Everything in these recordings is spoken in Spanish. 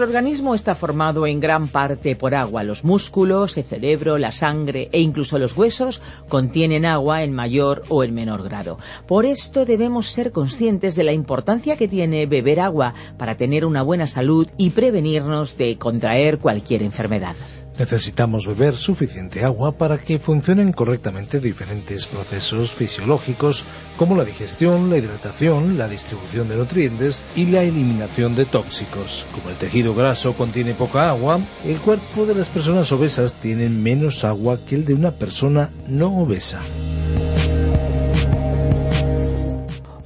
Nuestro organismo está formado en gran parte por agua. Los músculos, el cerebro, la sangre e incluso los huesos contienen agua en mayor o en menor grado. Por esto debemos ser conscientes de la importancia que tiene beber agua para tener una buena salud y prevenirnos de contraer cualquier enfermedad. Necesitamos beber suficiente agua para que funcionen correctamente diferentes procesos fisiológicos como la digestión, la hidratación, la distribución de nutrientes y la eliminación de tóxicos. Como el tejido graso contiene poca agua, el cuerpo de las personas obesas tiene menos agua que el de una persona no obesa.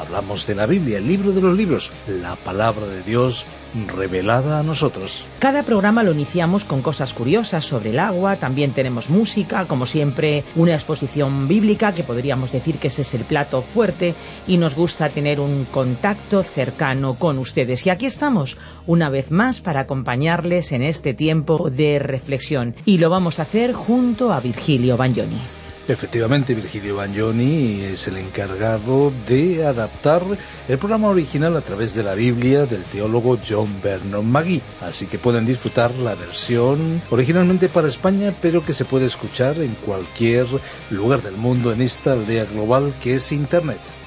Hablamos de la Biblia, el libro de los libros, la palabra de Dios revelada a nosotros. Cada programa lo iniciamos con cosas curiosas sobre el agua, también tenemos música, como siempre una exposición bíblica, que podríamos decir que ese es el plato fuerte, y nos gusta tener un contacto cercano con ustedes. Y aquí estamos, una vez más, para acompañarles en este tiempo de reflexión, y lo vamos a hacer junto a Virgilio Bagnoni. Efectivamente, Virgilio Bagnoni es el encargado de adaptar el programa original a través de la Biblia del teólogo John Vernon Magee. Así que pueden disfrutar la versión originalmente para España, pero que se puede escuchar en cualquier lugar del mundo en esta aldea global que es Internet.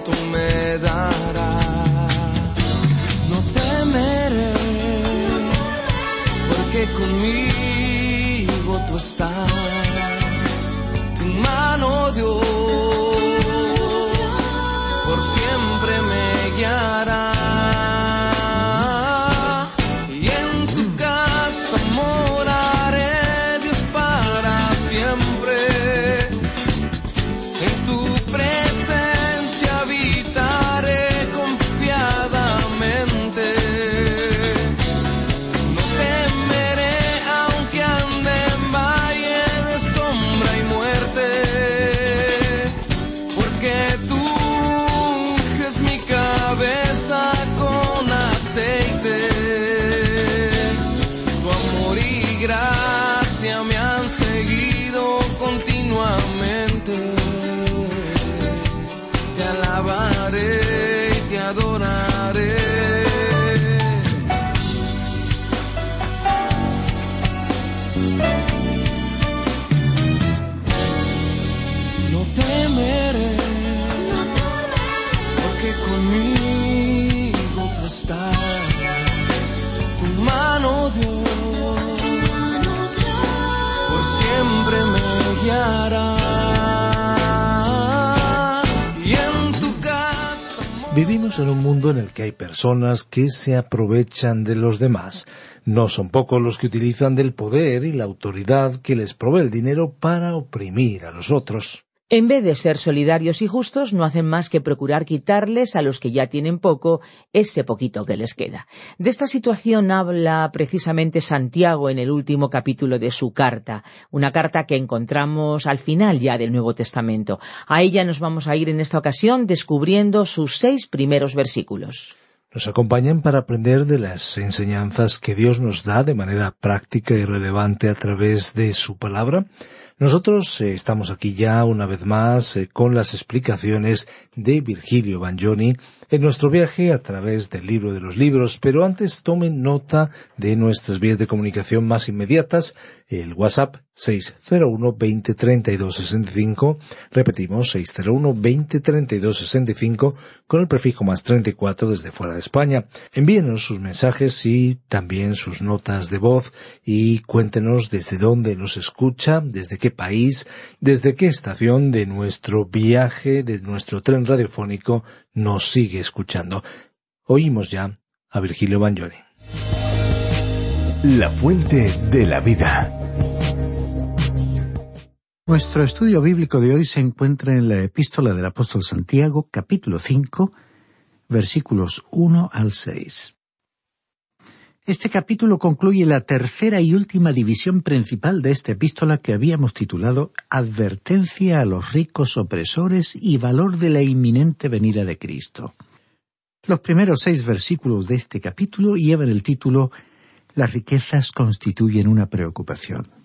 No temeré, porque en un mundo en el que hay personas que se aprovechan de los demás. No son pocos los que utilizan del poder y la autoridad que les provee el dinero para oprimir a los otros. En vez de ser solidarios y justos, no hacen más que procurar quitarles a los que ya tienen poco ese poquito que les queda. De esta situación habla precisamente Santiago en el último capítulo de su carta, una carta que encontramos al final ya del Nuevo Testamento. A ella nos vamos a ir en esta ocasión descubriendo sus seis primeros versículos. Nos acompañan para aprender de las enseñanzas que Dios nos da de manera práctica y relevante a través de su palabra. Nosotros eh, estamos aquí ya una vez más eh, con las explicaciones de Virgilio Bagnoni en nuestro viaje a través del libro de los libros, pero antes tomen nota de nuestras vías de comunicación más inmediatas, el WhatsApp 601 20 32 65, repetimos 601 20 32 65 con el prefijo más 34 desde fuera de España. Envíenos sus mensajes y también sus notas de voz y cuéntenos desde dónde nos escucha, desde qué país, desde qué estación de nuestro viaje, de nuestro tren radiofónico nos sigue escuchando. Oímos ya a Virgilio Bagnoni. La fuente de la vida. Nuestro estudio bíblico de hoy se encuentra en la epístola del apóstol Santiago, capítulo 5, versículos 1 al 6. Este capítulo concluye la tercera y última división principal de esta epístola que habíamos titulado Advertencia a los ricos opresores y valor de la inminente venida de Cristo. Los primeros seis versículos de este capítulo llevan el título Las riquezas constituyen una preocupación.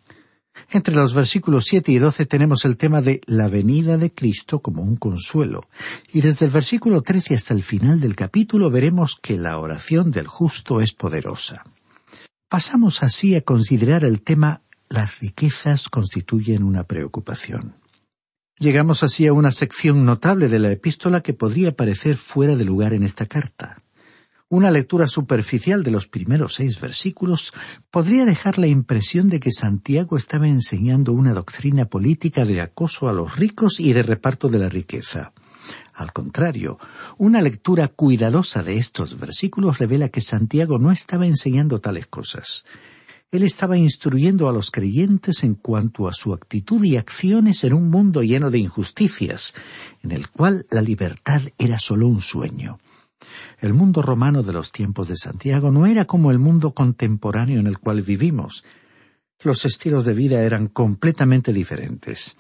Entre los versículos siete y doce tenemos el tema de la venida de Cristo como un consuelo, y desde el versículo trece hasta el final del capítulo veremos que la oración del justo es poderosa. Pasamos así a considerar el tema las riquezas constituyen una preocupación. Llegamos así a una sección notable de la epístola que podría parecer fuera de lugar en esta carta. Una lectura superficial de los primeros seis versículos podría dejar la impresión de que Santiago estaba enseñando una doctrina política de acoso a los ricos y de reparto de la riqueza. Al contrario, una lectura cuidadosa de estos versículos revela que Santiago no estaba enseñando tales cosas. Él estaba instruyendo a los creyentes en cuanto a su actitud y acciones en un mundo lleno de injusticias, en el cual la libertad era solo un sueño. El mundo romano de los tiempos de Santiago no era como el mundo contemporáneo en el cual vivimos. Los estilos de vida eran completamente diferentes.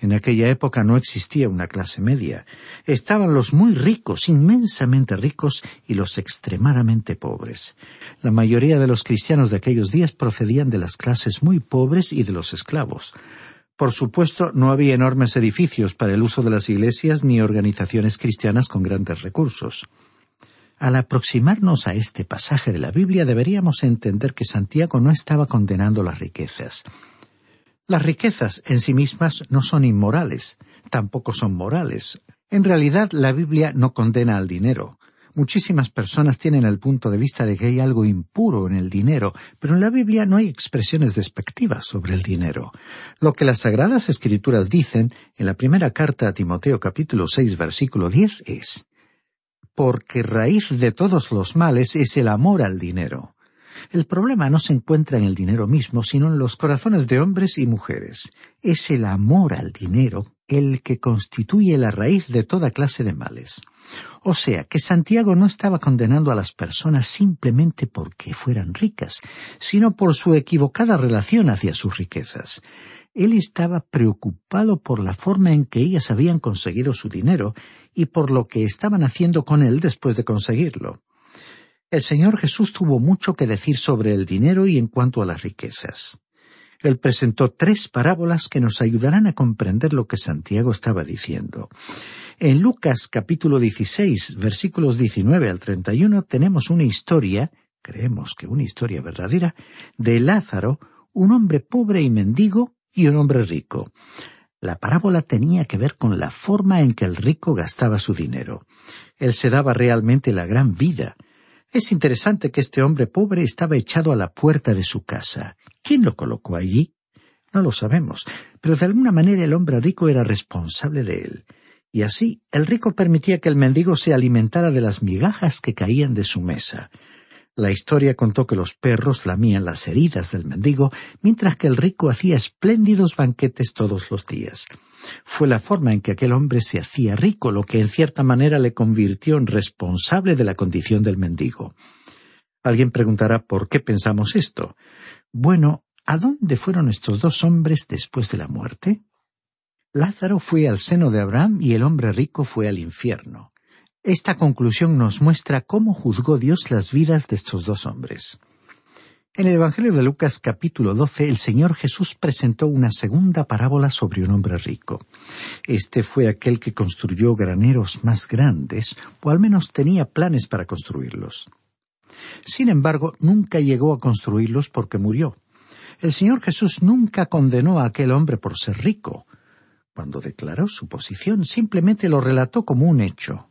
En aquella época no existía una clase media. Estaban los muy ricos, inmensamente ricos, y los extremadamente pobres. La mayoría de los cristianos de aquellos días procedían de las clases muy pobres y de los esclavos. Por supuesto, no había enormes edificios para el uso de las iglesias ni organizaciones cristianas con grandes recursos. Al aproximarnos a este pasaje de la Biblia deberíamos entender que Santiago no estaba condenando las riquezas. Las riquezas en sí mismas no son inmorales, tampoco son morales. En realidad la Biblia no condena al dinero. Muchísimas personas tienen el punto de vista de que hay algo impuro en el dinero, pero en la Biblia no hay expresiones despectivas sobre el dinero. Lo que las Sagradas Escrituras dicen en la primera carta a Timoteo capítulo seis versículo diez es porque raíz de todos los males es el amor al dinero. El problema no se encuentra en el dinero mismo, sino en los corazones de hombres y mujeres. Es el amor al dinero el que constituye la raíz de toda clase de males. O sea, que Santiago no estaba condenando a las personas simplemente porque fueran ricas, sino por su equivocada relación hacia sus riquezas. Él estaba preocupado por la forma en que ellas habían conseguido su dinero y por lo que estaban haciendo con él después de conseguirlo. El Señor Jesús tuvo mucho que decir sobre el dinero y en cuanto a las riquezas. Él presentó tres parábolas que nos ayudarán a comprender lo que Santiago estaba diciendo. En Lucas capítulo 16, versículos 19 al 31 tenemos una historia, creemos que una historia verdadera, de Lázaro, un hombre pobre y mendigo, y un hombre rico. La parábola tenía que ver con la forma en que el rico gastaba su dinero. Él se daba realmente la gran vida. Es interesante que este hombre pobre estaba echado a la puerta de su casa. ¿Quién lo colocó allí? No lo sabemos, pero de alguna manera el hombre rico era responsable de él. Y así el rico permitía que el mendigo se alimentara de las migajas que caían de su mesa. La historia contó que los perros lamían las heridas del mendigo, mientras que el rico hacía espléndidos banquetes todos los días. Fue la forma en que aquel hombre se hacía rico lo que en cierta manera le convirtió en responsable de la condición del mendigo. Alguien preguntará por qué pensamos esto. Bueno, ¿a dónde fueron estos dos hombres después de la muerte? Lázaro fue al seno de Abraham y el hombre rico fue al infierno. Esta conclusión nos muestra cómo juzgó Dios las vidas de estos dos hombres. En el Evangelio de Lucas capítulo 12 el Señor Jesús presentó una segunda parábola sobre un hombre rico. Este fue aquel que construyó graneros más grandes, o al menos tenía planes para construirlos. Sin embargo, nunca llegó a construirlos porque murió. El Señor Jesús nunca condenó a aquel hombre por ser rico. Cuando declaró su posición, simplemente lo relató como un hecho.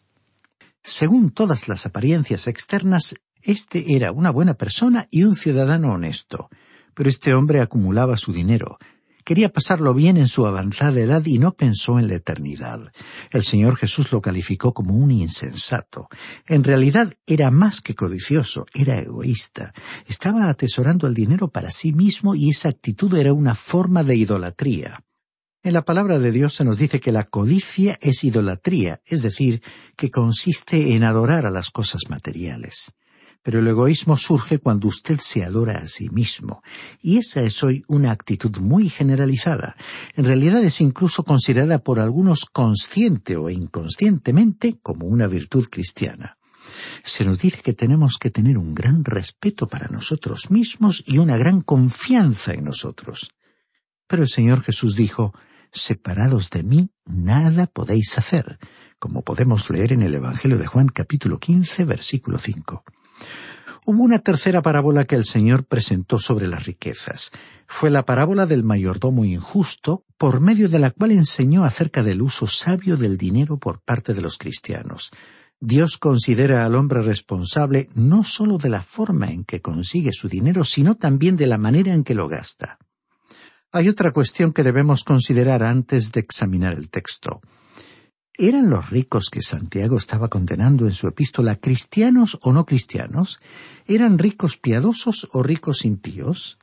Según todas las apariencias externas, este era una buena persona y un ciudadano honesto. Pero este hombre acumulaba su dinero. Quería pasarlo bien en su avanzada edad y no pensó en la eternidad. El Señor Jesús lo calificó como un insensato. En realidad era más que codicioso, era egoísta. Estaba atesorando el dinero para sí mismo y esa actitud era una forma de idolatría. En la palabra de Dios se nos dice que la codicia es idolatría, es decir, que consiste en adorar a las cosas materiales. Pero el egoísmo surge cuando usted se adora a sí mismo, y esa es hoy una actitud muy generalizada. En realidad es incluso considerada por algunos consciente o inconscientemente como una virtud cristiana. Se nos dice que tenemos que tener un gran respeto para nosotros mismos y una gran confianza en nosotros. Pero el Señor Jesús dijo, separados de mí, nada podéis hacer, como podemos leer en el Evangelio de Juan capítulo quince, versículo cinco. Hubo una tercera parábola que el Señor presentó sobre las riquezas. Fue la parábola del mayordomo injusto, por medio de la cual enseñó acerca del uso sabio del dinero por parte de los cristianos. Dios considera al hombre responsable no sólo de la forma en que consigue su dinero, sino también de la manera en que lo gasta. Hay otra cuestión que debemos considerar antes de examinar el texto. ¿Eran los ricos que Santiago estaba condenando en su epístola cristianos o no cristianos? ¿Eran ricos piadosos o ricos impíos?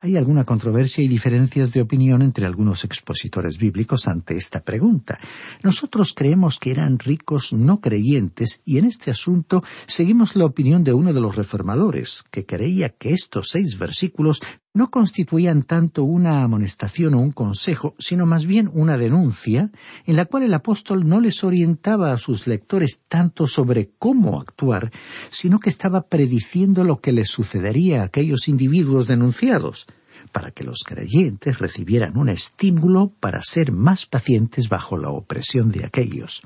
Hay alguna controversia y diferencias de opinión entre algunos expositores bíblicos ante esta pregunta. Nosotros creemos que eran ricos no creyentes y en este asunto seguimos la opinión de uno de los reformadores, que creía que estos seis versículos no constituían tanto una amonestación o un consejo, sino más bien una denuncia, en la cual el apóstol no les orientaba a sus lectores tanto sobre cómo actuar, sino que estaba prediciendo lo que les sucedería a aquellos individuos denunciados, para que los creyentes recibieran un estímulo para ser más pacientes bajo la opresión de aquellos.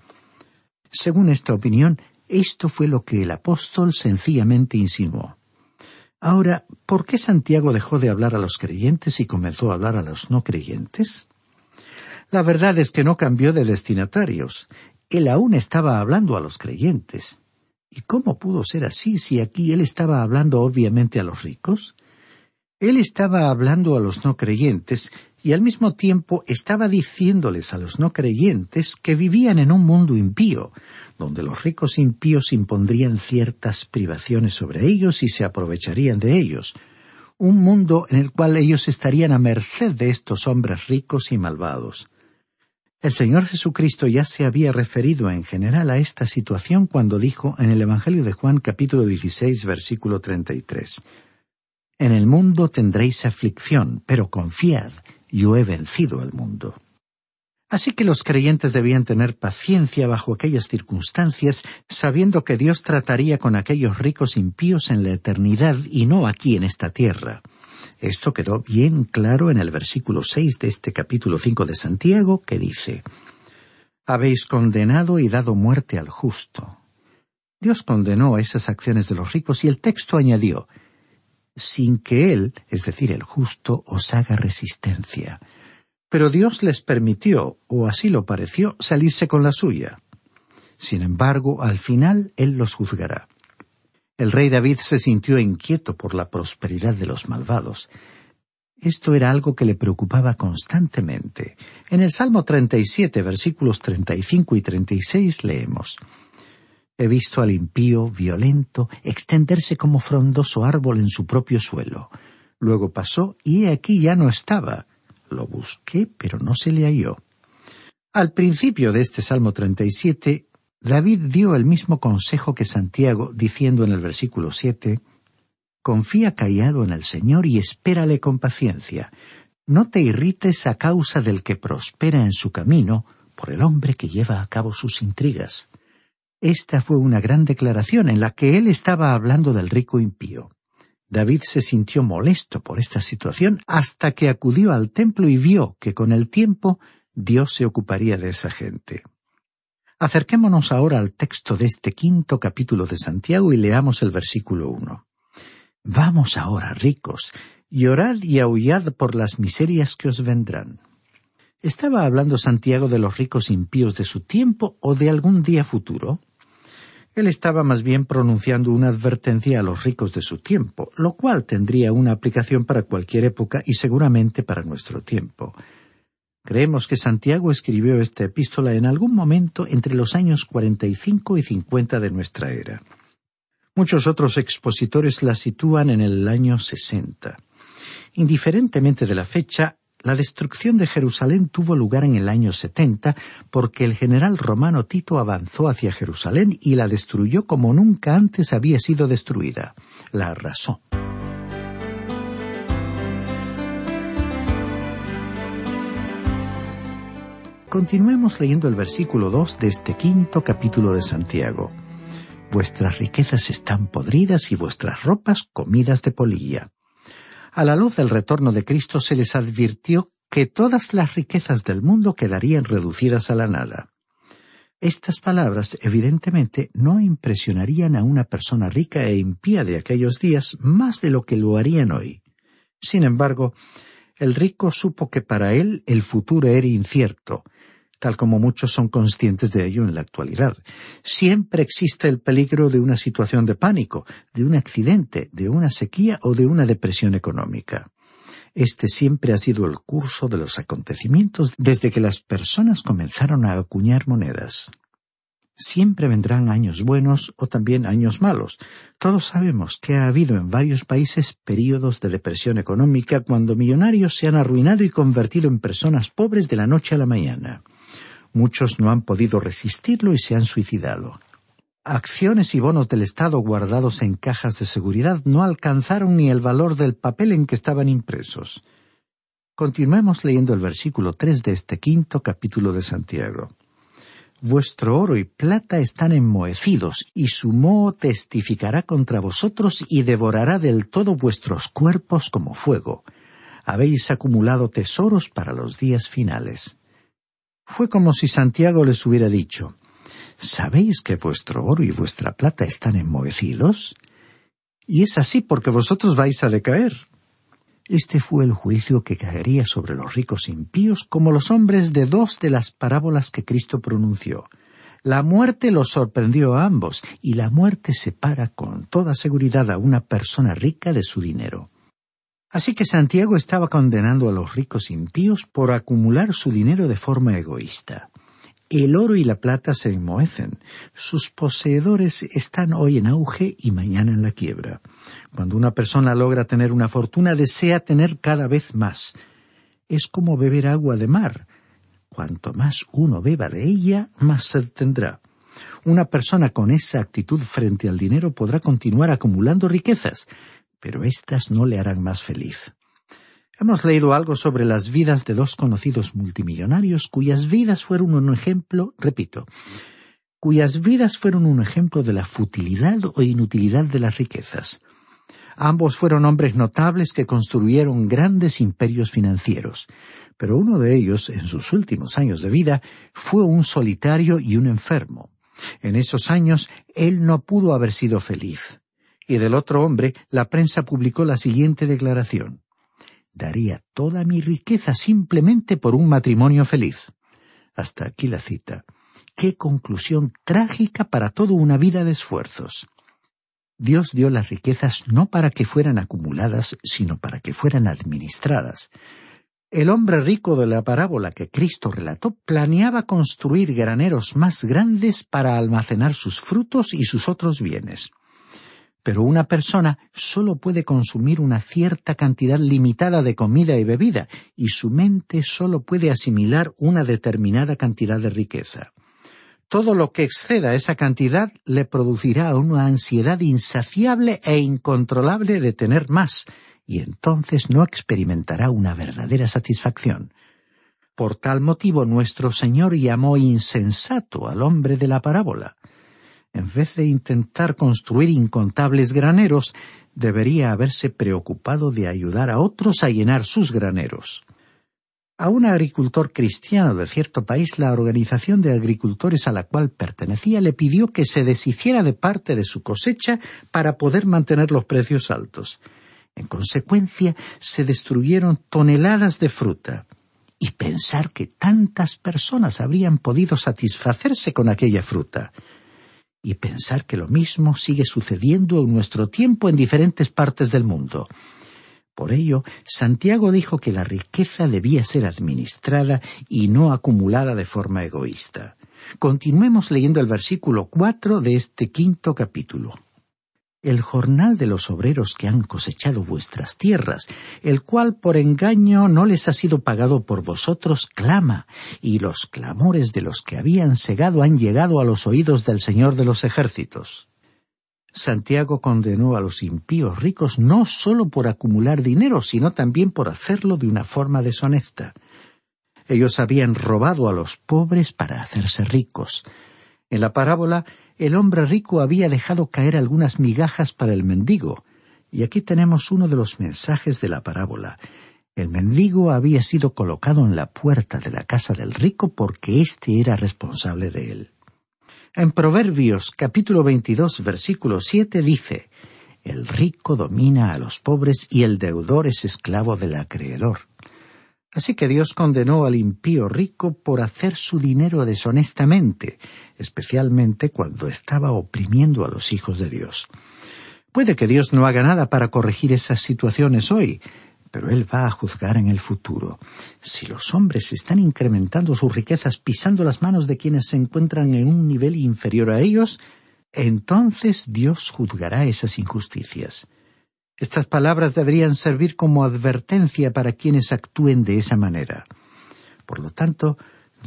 Según esta opinión, esto fue lo que el apóstol sencillamente insinuó. Ahora, ¿por qué Santiago dejó de hablar a los creyentes y comenzó a hablar a los no creyentes? La verdad es que no cambió de destinatarios. Él aún estaba hablando a los creyentes. ¿Y cómo pudo ser así si aquí él estaba hablando obviamente a los ricos? Él estaba hablando a los no creyentes y al mismo tiempo estaba diciéndoles a los no creyentes que vivían en un mundo impío, donde los ricos impíos impondrían ciertas privaciones sobre ellos y se aprovecharían de ellos, un mundo en el cual ellos estarían a merced de estos hombres ricos y malvados. El Señor Jesucristo ya se había referido en general a esta situación cuando dijo en el Evangelio de Juan capítulo 16 versículo 33 En el mundo tendréis aflicción, pero confiad, yo he vencido al mundo. Así que los creyentes debían tener paciencia bajo aquellas circunstancias, sabiendo que Dios trataría con aquellos ricos impíos en la eternidad y no aquí en esta tierra. Esto quedó bien claro en el versículo seis de este capítulo cinco de Santiago, que dice Habéis condenado y dado muerte al justo. Dios condenó esas acciones de los ricos y el texto añadió sin que Él, es decir, el justo, os haga resistencia. Pero Dios les permitió, o así lo pareció, salirse con la suya. Sin embargo, al final Él los juzgará. El rey David se sintió inquieto por la prosperidad de los malvados. Esto era algo que le preocupaba constantemente. En el Salmo 37, versículos 35 y 36 leemos He visto al impío, violento, extenderse como frondoso árbol en su propio suelo. Luego pasó y he aquí ya no estaba. Lo busqué, pero no se le halló. Al principio de este Salmo 37, David dio el mismo consejo que Santiago, diciendo en el versículo 7, Confía callado en el Señor y espérale con paciencia. No te irrites a causa del que prospera en su camino, por el hombre que lleva a cabo sus intrigas. Esta fue una gran declaración en la que él estaba hablando del rico impío. David se sintió molesto por esta situación hasta que acudió al templo y vio que con el tiempo Dios se ocuparía de esa gente. Acerquémonos ahora al texto de este quinto capítulo de Santiago y leamos el versículo uno. Vamos ahora, ricos, llorad y aullad por las miserias que os vendrán. ¿Estaba hablando Santiago de los ricos impíos de su tiempo o de algún día futuro? Él estaba más bien pronunciando una advertencia a los ricos de su tiempo, lo cual tendría una aplicación para cualquier época y seguramente para nuestro tiempo. Creemos que Santiago escribió esta epístola en algún momento entre los años 45 y 50 de nuestra era. Muchos otros expositores la sitúan en el año 60. Indiferentemente de la fecha, la destrucción de Jerusalén tuvo lugar en el año 70 porque el general romano Tito avanzó hacia Jerusalén y la destruyó como nunca antes había sido destruida. La arrasó. Continuemos leyendo el versículo 2 de este quinto capítulo de Santiago. Vuestras riquezas están podridas y vuestras ropas comidas de polilla. A la luz del retorno de Cristo se les advirtió que todas las riquezas del mundo quedarían reducidas a la nada. Estas palabras evidentemente no impresionarían a una persona rica e impía de aquellos días más de lo que lo harían hoy. Sin embargo, el rico supo que para él el futuro era incierto, tal como muchos son conscientes de ello en la actualidad. Siempre existe el peligro de una situación de pánico, de un accidente, de una sequía o de una depresión económica. Este siempre ha sido el curso de los acontecimientos desde que las personas comenzaron a acuñar monedas. Siempre vendrán años buenos o también años malos. Todos sabemos que ha habido en varios países períodos de depresión económica cuando millonarios se han arruinado y convertido en personas pobres de la noche a la mañana. Muchos no han podido resistirlo y se han suicidado. Acciones y bonos del Estado guardados en cajas de seguridad no alcanzaron ni el valor del papel en que estaban impresos. Continuemos leyendo el versículo tres de este quinto capítulo de Santiago. Vuestro oro y plata están enmohecidos, y su moho testificará contra vosotros y devorará del todo vuestros cuerpos como fuego. Habéis acumulado tesoros para los días finales. Fue como si Santiago les hubiera dicho, ¿Sabéis que vuestro oro y vuestra plata están enmohecidos? Y es así porque vosotros vais a decaer. Este fue el juicio que caería sobre los ricos impíos como los hombres de dos de las parábolas que Cristo pronunció. La muerte los sorprendió a ambos, y la muerte separa con toda seguridad a una persona rica de su dinero. Así que Santiago estaba condenando a los ricos impíos por acumular su dinero de forma egoísta. El oro y la plata se enmohecen. Sus poseedores están hoy en auge y mañana en la quiebra. Cuando una persona logra tener una fortuna, desea tener cada vez más. Es como beber agua de mar. Cuanto más uno beba de ella, más sed tendrá. Una persona con esa actitud frente al dinero podrá continuar acumulando riquezas, pero éstas no le harán más feliz. Hemos leído algo sobre las vidas de dos conocidos multimillonarios cuyas vidas fueron un ejemplo, repito, cuyas vidas fueron un ejemplo de la futilidad o inutilidad de las riquezas. Ambos fueron hombres notables que construyeron grandes imperios financieros, pero uno de ellos, en sus últimos años de vida, fue un solitario y un enfermo. En esos años él no pudo haber sido feliz y del otro hombre, la prensa publicó la siguiente declaración. Daría toda mi riqueza simplemente por un matrimonio feliz. Hasta aquí la cita. Qué conclusión trágica para toda una vida de esfuerzos. Dios dio las riquezas no para que fueran acumuladas, sino para que fueran administradas. El hombre rico de la parábola que Cristo relató planeaba construir graneros más grandes para almacenar sus frutos y sus otros bienes. Pero una persona solo puede consumir una cierta cantidad limitada de comida y bebida, y su mente solo puede asimilar una determinada cantidad de riqueza. Todo lo que exceda esa cantidad le producirá una ansiedad insaciable e incontrolable de tener más, y entonces no experimentará una verdadera satisfacción. Por tal motivo nuestro Señor llamó insensato al hombre de la parábola. En vez de intentar construir incontables graneros, debería haberse preocupado de ayudar a otros a llenar sus graneros. A un agricultor cristiano de cierto país, la organización de agricultores a la cual pertenecía le pidió que se deshiciera de parte de su cosecha para poder mantener los precios altos. En consecuencia, se destruyeron toneladas de fruta. Y pensar que tantas personas habrían podido satisfacerse con aquella fruta. Y pensar que lo mismo sigue sucediendo en nuestro tiempo en diferentes partes del mundo. Por ello, Santiago dijo que la riqueza debía ser administrada y no acumulada de forma egoísta. Continuemos leyendo el versículo cuatro de este quinto capítulo el jornal de los obreros que han cosechado vuestras tierras, el cual por engaño no les ha sido pagado por vosotros, clama, y los clamores de los que habían segado han llegado a los oídos del Señor de los ejércitos. Santiago condenó a los impíos ricos no sólo por acumular dinero, sino también por hacerlo de una forma deshonesta. Ellos habían robado a los pobres para hacerse ricos. En la parábola el hombre rico había dejado caer algunas migajas para el mendigo, y aquí tenemos uno de los mensajes de la parábola. El mendigo había sido colocado en la puerta de la casa del rico porque éste era responsable de él. En Proverbios capítulo 22 versículo 7 dice, El rico domina a los pobres y el deudor es esclavo del acreedor. Así que Dios condenó al impío rico por hacer su dinero deshonestamente, especialmente cuando estaba oprimiendo a los hijos de Dios. Puede que Dios no haga nada para corregir esas situaciones hoy, pero Él va a juzgar en el futuro. Si los hombres están incrementando sus riquezas pisando las manos de quienes se encuentran en un nivel inferior a ellos, entonces Dios juzgará esas injusticias. Estas palabras deberían servir como advertencia para quienes actúen de esa manera. Por lo tanto,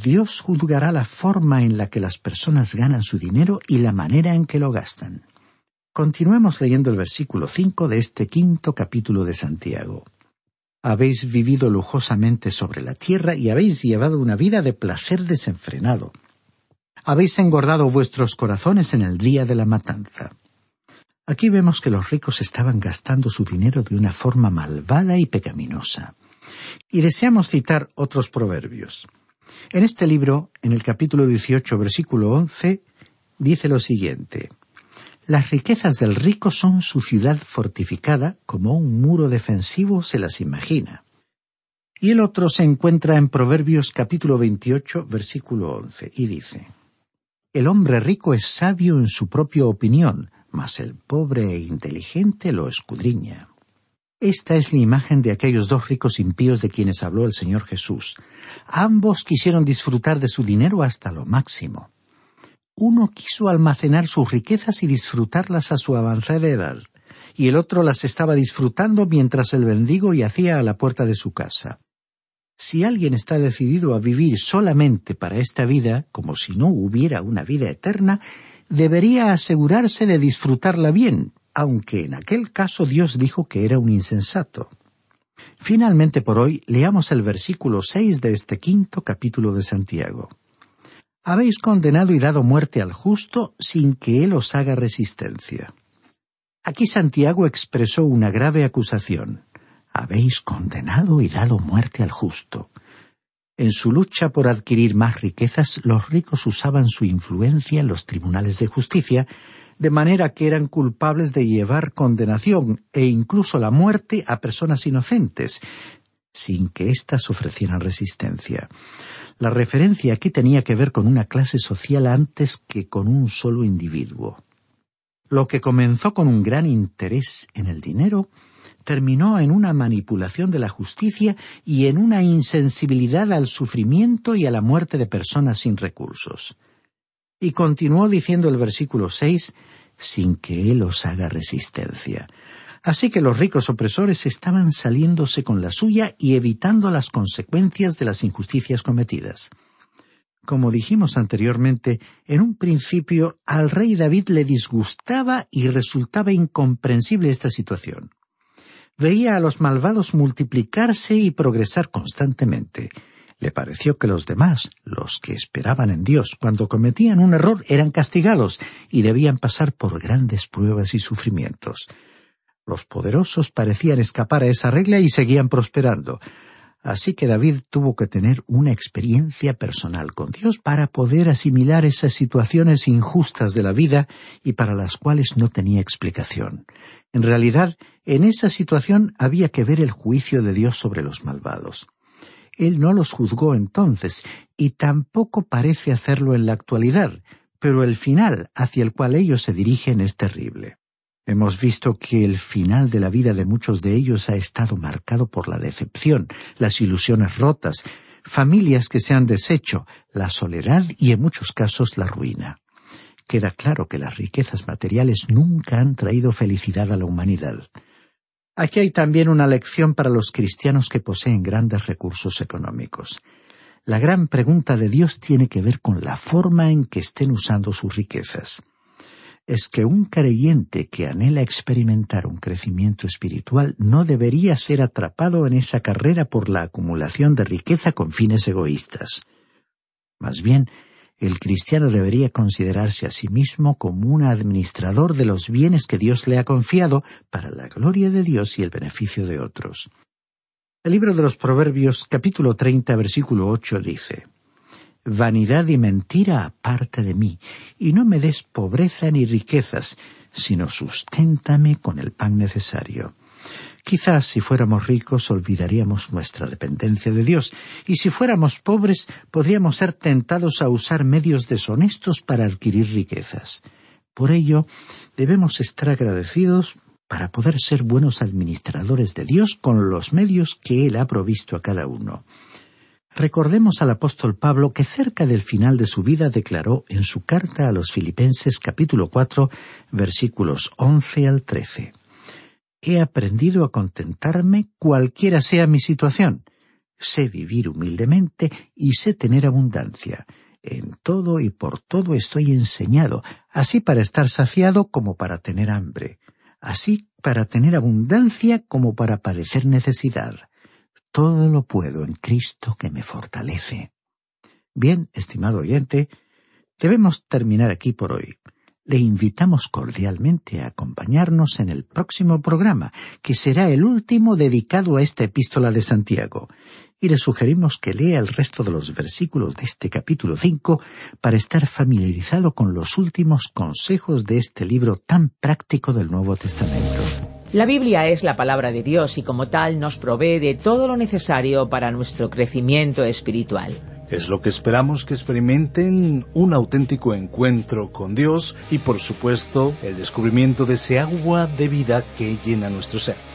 Dios juzgará la forma en la que las personas ganan su dinero y la manera en que lo gastan. Continuemos leyendo el versículo cinco de este quinto capítulo de Santiago. Habéis vivido lujosamente sobre la tierra y habéis llevado una vida de placer desenfrenado. Habéis engordado vuestros corazones en el día de la matanza. Aquí vemos que los ricos estaban gastando su dinero de una forma malvada y pecaminosa. Y deseamos citar otros proverbios. En este libro, en el capítulo 18, versículo 11, dice lo siguiente. Las riquezas del rico son su ciudad fortificada, como un muro defensivo se las imagina. Y el otro se encuentra en Proverbios capítulo 28, versículo 11, y dice, El hombre rico es sabio en su propia opinión, mas el pobre e inteligente lo escudriña. Esta es la imagen de aquellos dos ricos impíos de quienes habló el Señor Jesús. Ambos quisieron disfrutar de su dinero hasta lo máximo. Uno quiso almacenar sus riquezas y disfrutarlas a su avanzada edad, y el otro las estaba disfrutando mientras el bendigo yacía a la puerta de su casa. Si alguien está decidido a vivir solamente para esta vida, como si no hubiera una vida eterna, debería asegurarse de disfrutarla bien, aunque en aquel caso Dios dijo que era un insensato. Finalmente por hoy leamos el versículo seis de este quinto capítulo de Santiago. Habéis condenado y dado muerte al justo sin que él os haga resistencia. Aquí Santiago expresó una grave acusación. Habéis condenado y dado muerte al justo. En su lucha por adquirir más riquezas, los ricos usaban su influencia en los tribunales de justicia, de manera que eran culpables de llevar condenación e incluso la muerte a personas inocentes, sin que éstas ofrecieran resistencia. La referencia aquí tenía que ver con una clase social antes que con un solo individuo. Lo que comenzó con un gran interés en el dinero, terminó en una manipulación de la justicia y en una insensibilidad al sufrimiento y a la muerte de personas sin recursos. Y continuó diciendo el versículo seis, sin que él os haga resistencia. Así que los ricos opresores estaban saliéndose con la suya y evitando las consecuencias de las injusticias cometidas. Como dijimos anteriormente, en un principio al rey David le disgustaba y resultaba incomprensible esta situación. Veía a los malvados multiplicarse y progresar constantemente. Le pareció que los demás, los que esperaban en Dios, cuando cometían un error, eran castigados y debían pasar por grandes pruebas y sufrimientos. Los poderosos parecían escapar a esa regla y seguían prosperando. Así que David tuvo que tener una experiencia personal con Dios para poder asimilar esas situaciones injustas de la vida y para las cuales no tenía explicación. En realidad, en esa situación había que ver el juicio de Dios sobre los malvados. Él no los juzgó entonces, y tampoco parece hacerlo en la actualidad, pero el final hacia el cual ellos se dirigen es terrible. Hemos visto que el final de la vida de muchos de ellos ha estado marcado por la decepción, las ilusiones rotas, familias que se han deshecho, la soledad y en muchos casos la ruina. Queda claro que las riquezas materiales nunca han traído felicidad a la humanidad. Aquí hay también una lección para los cristianos que poseen grandes recursos económicos. La gran pregunta de Dios tiene que ver con la forma en que estén usando sus riquezas es que un creyente que anhela experimentar un crecimiento espiritual no debería ser atrapado en esa carrera por la acumulación de riqueza con fines egoístas. Más bien, el cristiano debería considerarse a sí mismo como un administrador de los bienes que Dios le ha confiado para la gloria de Dios y el beneficio de otros. El libro de los Proverbios capítulo 30 versículo 8 dice vanidad y mentira aparte de mí, y no me des pobreza ni riquezas, sino susténtame con el pan necesario. Quizás si fuéramos ricos olvidaríamos nuestra dependencia de Dios, y si fuéramos pobres podríamos ser tentados a usar medios deshonestos para adquirir riquezas. Por ello, debemos estar agradecidos para poder ser buenos administradores de Dios con los medios que Él ha provisto a cada uno. Recordemos al apóstol Pablo que cerca del final de su vida declaró en su carta a los Filipenses capítulo cuatro versículos once al trece He aprendido a contentarme cualquiera sea mi situación. Sé vivir humildemente y sé tener abundancia. En todo y por todo estoy enseñado, así para estar saciado como para tener hambre, así para tener abundancia como para padecer necesidad todo lo puedo en Cristo que me fortalece. Bien, estimado oyente, debemos terminar aquí por hoy. Le invitamos cordialmente a acompañarnos en el próximo programa, que será el último dedicado a esta epístola de Santiago, y le sugerimos que lea el resto de los versículos de este capítulo cinco para estar familiarizado con los últimos consejos de este libro tan práctico del Nuevo Testamento. La Biblia es la palabra de Dios y como tal nos provee de todo lo necesario para nuestro crecimiento espiritual. Es lo que esperamos que experimenten un auténtico encuentro con Dios y por supuesto el descubrimiento de ese agua de vida que llena nuestro ser.